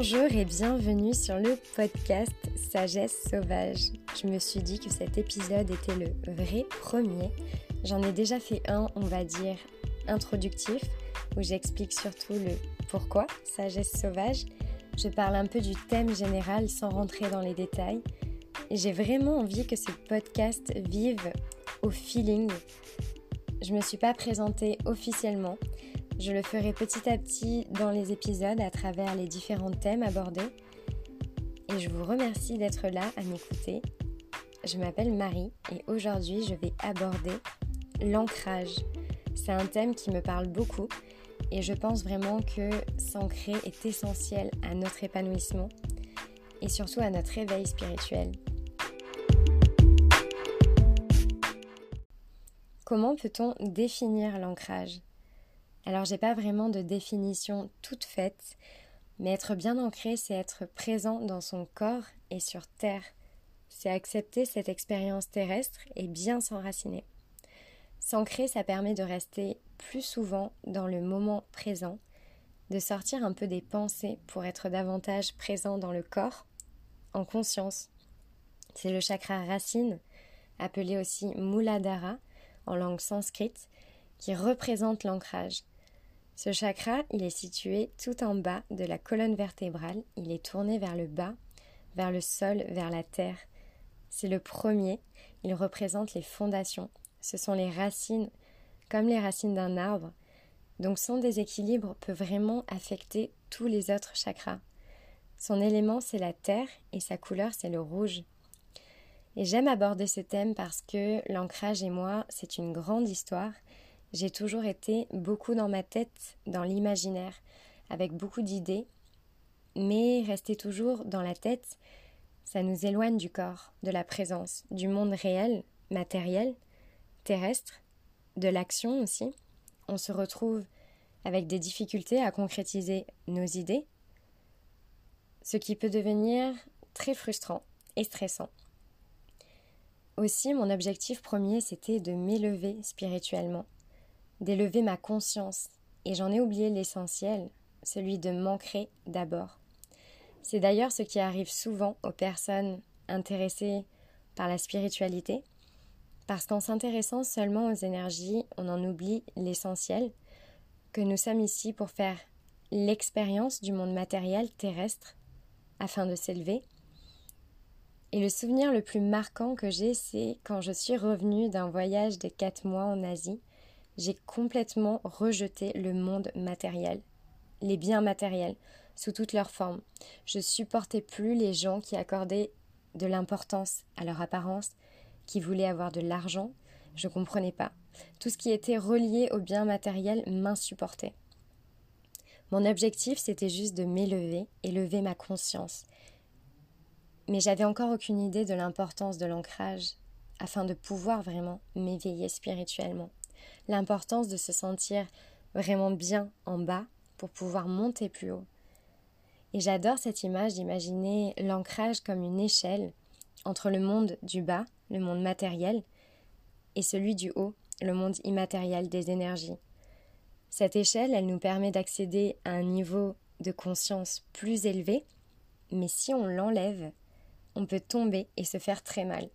Bonjour et bienvenue sur le podcast Sagesse Sauvage. Je me suis dit que cet épisode était le vrai premier. J'en ai déjà fait un, on va dire, introductif, où j'explique surtout le pourquoi Sagesse Sauvage. Je parle un peu du thème général sans rentrer dans les détails. J'ai vraiment envie que ce podcast vive au feeling. Je me suis pas présentée officiellement. Je le ferai petit à petit dans les épisodes à travers les différents thèmes abordés. Et je vous remercie d'être là à m'écouter. Je m'appelle Marie et aujourd'hui je vais aborder l'ancrage. C'est un thème qui me parle beaucoup et je pense vraiment que s'ancrer est essentiel à notre épanouissement et surtout à notre éveil spirituel. Comment peut-on définir l'ancrage? Alors j'ai pas vraiment de définition toute faite, mais être bien ancré, c'est être présent dans son corps et sur terre. C'est accepter cette expérience terrestre et bien s'enraciner. S'ancrer, ça permet de rester plus souvent dans le moment présent, de sortir un peu des pensées pour être davantage présent dans le corps, en conscience. C'est le chakra racine, appelé aussi Muladhara en langue sanskrite, qui représente l'ancrage. Ce chakra, il est situé tout en bas de la colonne vertébrale, il est tourné vers le bas, vers le sol, vers la terre. C'est le premier, il représente les fondations, ce sont les racines, comme les racines d'un arbre, donc son déséquilibre peut vraiment affecter tous les autres chakras. Son élément, c'est la terre et sa couleur, c'est le rouge. Et j'aime aborder ce thème parce que l'ancrage et moi, c'est une grande histoire j'ai toujours été beaucoup dans ma tête, dans l'imaginaire, avec beaucoup d'idées, mais rester toujours dans la tête, ça nous éloigne du corps, de la présence, du monde réel, matériel, terrestre, de l'action aussi. On se retrouve avec des difficultés à concrétiser nos idées, ce qui peut devenir très frustrant et stressant. Aussi, mon objectif premier, c'était de m'élever spirituellement, d'élever ma conscience, et j'en ai oublié l'essentiel, celui de m'ancrer d'abord. C'est d'ailleurs ce qui arrive souvent aux personnes intéressées par la spiritualité, parce qu'en s'intéressant seulement aux énergies, on en oublie l'essentiel, que nous sommes ici pour faire l'expérience du monde matériel terrestre afin de s'élever. Et le souvenir le plus marquant que j'ai, c'est quand je suis revenue d'un voyage de quatre mois en Asie j'ai complètement rejeté le monde matériel, les biens matériels, sous toutes leurs formes. Je supportais plus les gens qui accordaient de l'importance à leur apparence, qui voulaient avoir de l'argent. Je comprenais pas. Tout ce qui était relié aux biens matériels m'insupportait. Mon objectif, c'était juste de m'élever, élever ma conscience. Mais j'avais encore aucune idée de l'importance de l'ancrage afin de pouvoir vraiment m'éveiller spirituellement l'importance de se sentir vraiment bien en bas pour pouvoir monter plus haut. Et j'adore cette image d'imaginer l'ancrage comme une échelle entre le monde du bas, le monde matériel, et celui du haut, le monde immatériel des énergies. Cette échelle, elle nous permet d'accéder à un niveau de conscience plus élevé, mais si on l'enlève, on peut tomber et se faire très mal.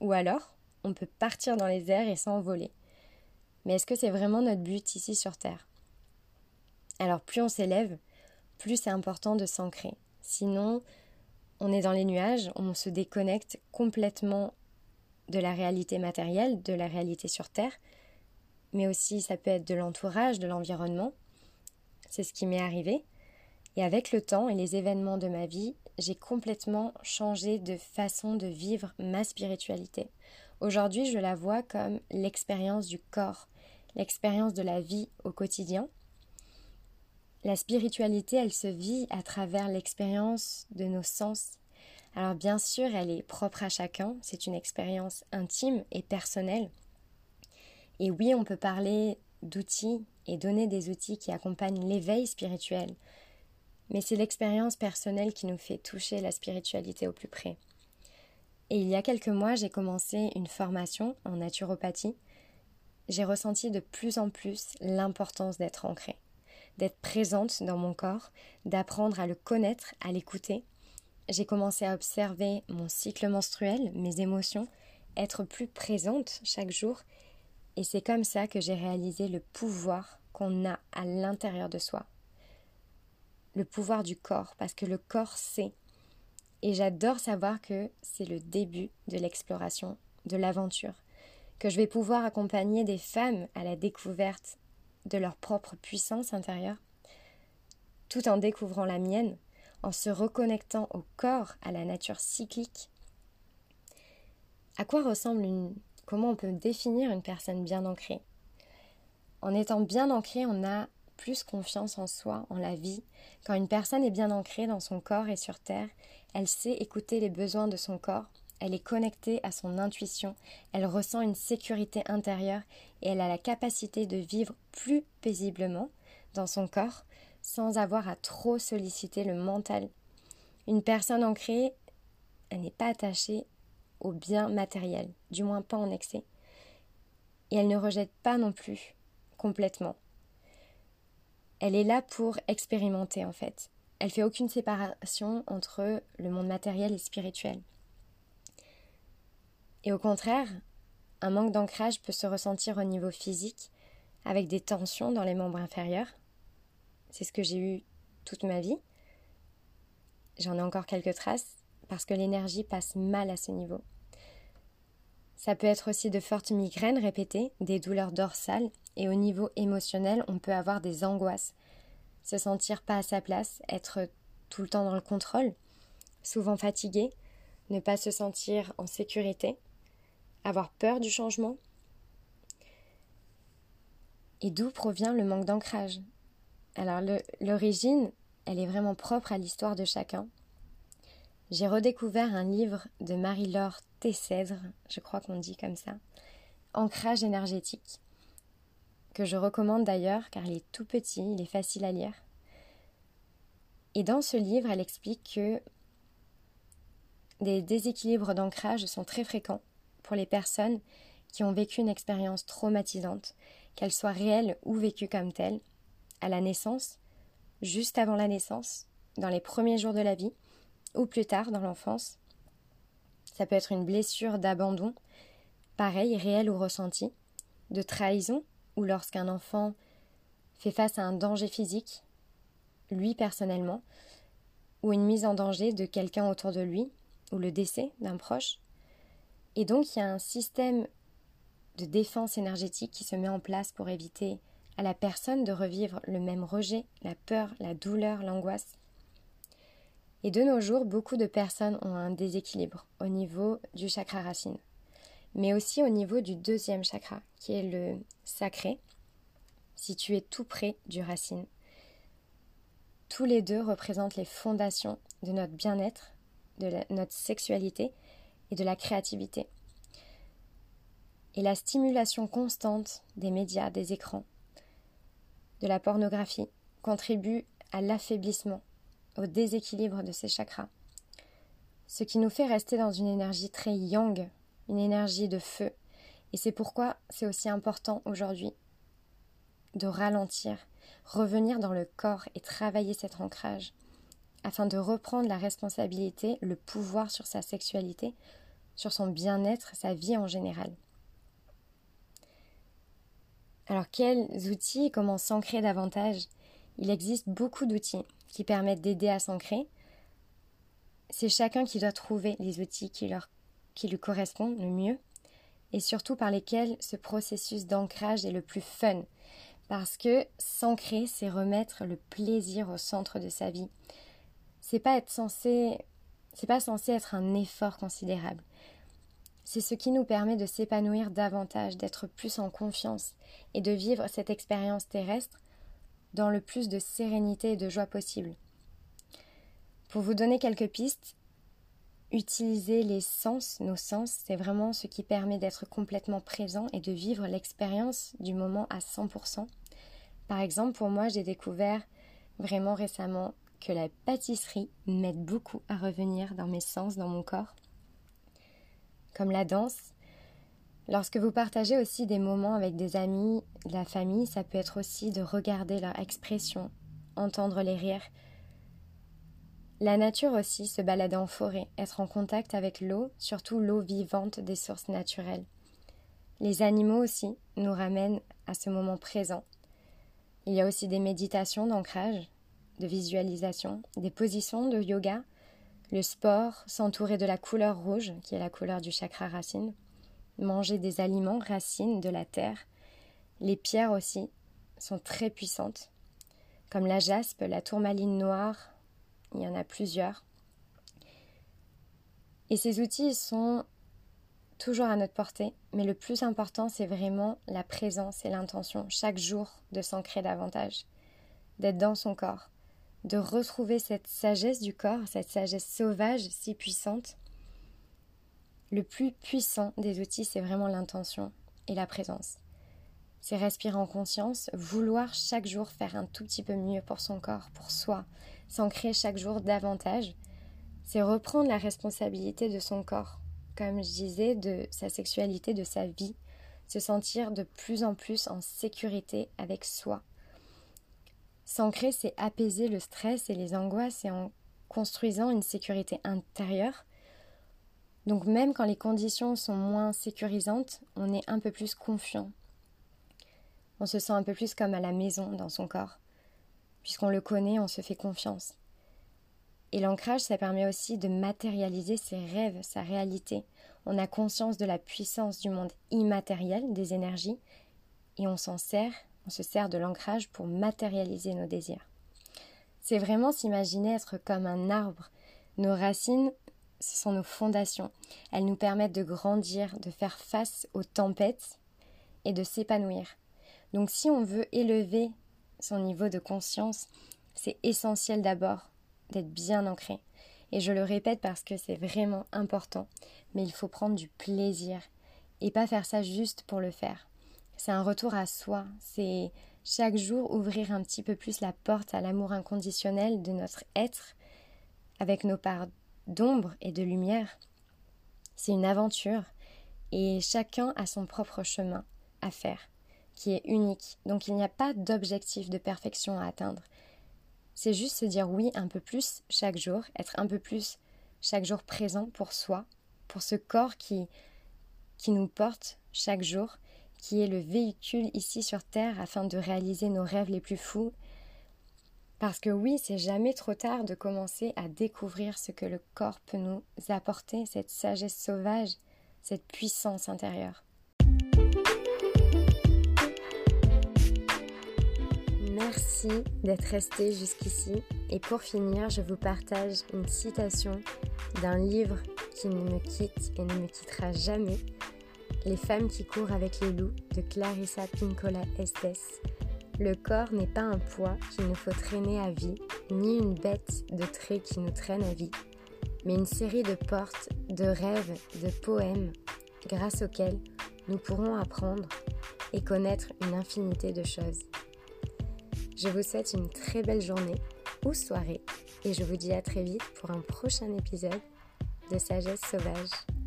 Ou alors, on peut partir dans les airs et s'envoler. Mais est-ce que c'est vraiment notre but ici sur Terre? Alors plus on s'élève, plus c'est important de s'ancrer. Sinon, on est dans les nuages, on se déconnecte complètement de la réalité matérielle, de la réalité sur Terre, mais aussi ça peut être de l'entourage, de l'environnement. C'est ce qui m'est arrivé. Et avec le temps et les événements de ma vie, j'ai complètement changé de façon de vivre ma spiritualité. Aujourd'hui, je la vois comme l'expérience du corps, l'expérience de la vie au quotidien. La spiritualité, elle se vit à travers l'expérience de nos sens. Alors bien sûr, elle est propre à chacun, c'est une expérience intime et personnelle. Et oui, on peut parler d'outils et donner des outils qui accompagnent l'éveil spirituel, mais c'est l'expérience personnelle qui nous fait toucher la spiritualité au plus près. Et il y a quelques mois, j'ai commencé une formation en naturopathie j'ai ressenti de plus en plus l'importance d'être ancré. d'être présente dans mon corps, d'apprendre à le connaître, à l'écouter. J'ai commencé à observer mon cycle menstruel, mes émotions, être plus présente chaque jour, et c'est comme ça que j'ai réalisé le pouvoir qu'on a à l'intérieur de soi. Le pouvoir du corps, parce que le corps sait. Et j'adore savoir que c'est le début de l'exploration, de l'aventure, que je vais pouvoir accompagner des femmes à la découverte de leur propre puissance intérieure, tout en découvrant la mienne, en se reconnectant au corps, à la nature cyclique. À quoi ressemble une... Comment on peut définir une personne bien ancrée? En étant bien ancrée, on a plus confiance en soi, en la vie. Quand une personne est bien ancrée dans son corps et sur Terre, elle sait écouter les besoins de son corps, elle est connectée à son intuition, elle ressent une sécurité intérieure et elle a la capacité de vivre plus paisiblement dans son corps sans avoir à trop solliciter le mental. Une personne ancrée, elle n'est pas attachée au bien matériel, du moins pas en excès. Et elle ne rejette pas non plus complètement. Elle est là pour expérimenter en fait. Elle fait aucune séparation entre le monde matériel et spirituel. Et au contraire, un manque d'ancrage peut se ressentir au niveau physique, avec des tensions dans les membres inférieurs. C'est ce que j'ai eu toute ma vie. J'en ai encore quelques traces parce que l'énergie passe mal à ce niveau. Ça peut être aussi de fortes migraines répétées, des douleurs dorsales, et au niveau émotionnel, on peut avoir des angoisses, se sentir pas à sa place, être tout le temps dans le contrôle, souvent fatigué, ne pas se sentir en sécurité, avoir peur du changement. Et d'où provient le manque d'ancrage? Alors l'origine, elle est vraiment propre à l'histoire de chacun. J'ai redécouvert un livre de Marie-Laure Tessèdre, je crois qu'on dit comme ça, Ancrage énergétique, que je recommande d'ailleurs car il est tout petit, il est facile à lire. Et dans ce livre, elle explique que des déséquilibres d'ancrage sont très fréquents pour les personnes qui ont vécu une expérience traumatisante, qu'elle soit réelle ou vécue comme telle, à la naissance, juste avant la naissance, dans les premiers jours de la vie, ou plus tard dans l'enfance. Ça peut être une blessure d'abandon, pareil, réelle ou ressentie, de trahison, ou lorsqu'un enfant fait face à un danger physique, lui personnellement, ou une mise en danger de quelqu'un autour de lui, ou le décès d'un proche. Et donc il y a un système de défense énergétique qui se met en place pour éviter à la personne de revivre le même rejet, la peur, la douleur, l'angoisse. Et de nos jours, beaucoup de personnes ont un déséquilibre au niveau du chakra racine, mais aussi au niveau du deuxième chakra, qui est le sacré, situé tout près du racine. Tous les deux représentent les fondations de notre bien-être, de notre sexualité et de la créativité. Et la stimulation constante des médias, des écrans, de la pornographie contribue à l'affaiblissement, au déséquilibre de ces chakras. Ce qui nous fait rester dans une énergie très yang, une énergie de feu. Et c'est pourquoi c'est aussi important aujourd'hui de ralentir, revenir dans le corps et travailler cet ancrage afin de reprendre la responsabilité, le pouvoir sur sa sexualité, sur son bien-être, sa vie en général. Alors quels outils et comment s'ancrer davantage? Il existe beaucoup d'outils qui permettent d'aider à s'ancrer. C'est chacun qui doit trouver les outils qui, leur, qui lui correspondent le mieux et surtout par lesquels ce processus d'ancrage est le plus fun. Parce que s'ancrer, c'est remettre le plaisir au centre de sa vie. C'est pas être censé c'est pas censé être un effort considérable. C'est ce qui nous permet de s'épanouir davantage, d'être plus en confiance et de vivre cette expérience terrestre dans le plus de sérénité et de joie possible. Pour vous donner quelques pistes, utiliser les sens, nos sens, c'est vraiment ce qui permet d'être complètement présent et de vivre l'expérience du moment à 100%. Par exemple, pour moi, j'ai découvert vraiment récemment que la pâtisserie m'aide beaucoup à revenir dans mes sens, dans mon corps. Comme la danse, Lorsque vous partagez aussi des moments avec des amis, la famille, ça peut être aussi de regarder leur expression, entendre les rires. La nature aussi, se balader en forêt, être en contact avec l'eau, surtout l'eau vivante des sources naturelles. Les animaux aussi nous ramènent à ce moment présent. Il y a aussi des méditations d'ancrage, de visualisation, des positions de yoga, le sport, s'entourer de la couleur rouge, qui est la couleur du chakra racine, manger des aliments racines de la terre. Les pierres aussi sont très puissantes, comme la jaspe, la tourmaline noire, il y en a plusieurs. Et ces outils sont toujours à notre portée, mais le plus important, c'est vraiment la présence et l'intention, chaque jour, de s'ancrer davantage, d'être dans son corps, de retrouver cette sagesse du corps, cette sagesse sauvage si puissante. Le plus puissant des outils, c'est vraiment l'intention et la présence. C'est respirer en conscience, vouloir chaque jour faire un tout petit peu mieux pour son corps, pour soi, s'ancrer chaque jour davantage. C'est reprendre la responsabilité de son corps, comme je disais, de sa sexualité, de sa vie, se sentir de plus en plus en sécurité avec soi. S'ancrer, c'est apaiser le stress et les angoisses et en construisant une sécurité intérieure. Donc même quand les conditions sont moins sécurisantes, on est un peu plus confiant. On se sent un peu plus comme à la maison dans son corps. Puisqu'on le connaît, on se fait confiance. Et l'ancrage, ça permet aussi de matérialiser ses rêves, sa réalité. On a conscience de la puissance du monde immatériel, des énergies, et on s'en sert, on se sert de l'ancrage pour matérialiser nos désirs. C'est vraiment s'imaginer être comme un arbre. Nos racines, ce sont nos fondations. Elles nous permettent de grandir, de faire face aux tempêtes et de s'épanouir. Donc si on veut élever son niveau de conscience, c'est essentiel d'abord d'être bien ancré. Et je le répète parce que c'est vraiment important, mais il faut prendre du plaisir et pas faire ça juste pour le faire. C'est un retour à soi, c'est chaque jour ouvrir un petit peu plus la porte à l'amour inconditionnel de notre être avec nos parts d'ombre et de lumière. C'est une aventure et chacun a son propre chemin à faire qui est unique. Donc il n'y a pas d'objectif de perfection à atteindre. C'est juste se dire oui un peu plus chaque jour, être un peu plus chaque jour présent pour soi, pour ce corps qui, qui nous porte chaque jour, qui est le véhicule ici sur Terre afin de réaliser nos rêves les plus fous. Parce que oui, c'est jamais trop tard de commencer à découvrir ce que le corps peut nous apporter, cette sagesse sauvage, cette puissance intérieure. Merci d'être resté jusqu'ici et pour finir, je vous partage une citation d'un livre qui ne me quitte et ne me quittera jamais, Les femmes qui courent avec les loups de Clarissa Pinkola Estes. Le corps n'est pas un poids qu'il nous faut traîner à vie, ni une bête de trait qui nous traîne à vie, mais une série de portes, de rêves, de poèmes, grâce auxquels nous pourrons apprendre et connaître une infinité de choses. Je vous souhaite une très belle journée ou soirée et je vous dis à très vite pour un prochain épisode de Sagesse Sauvage.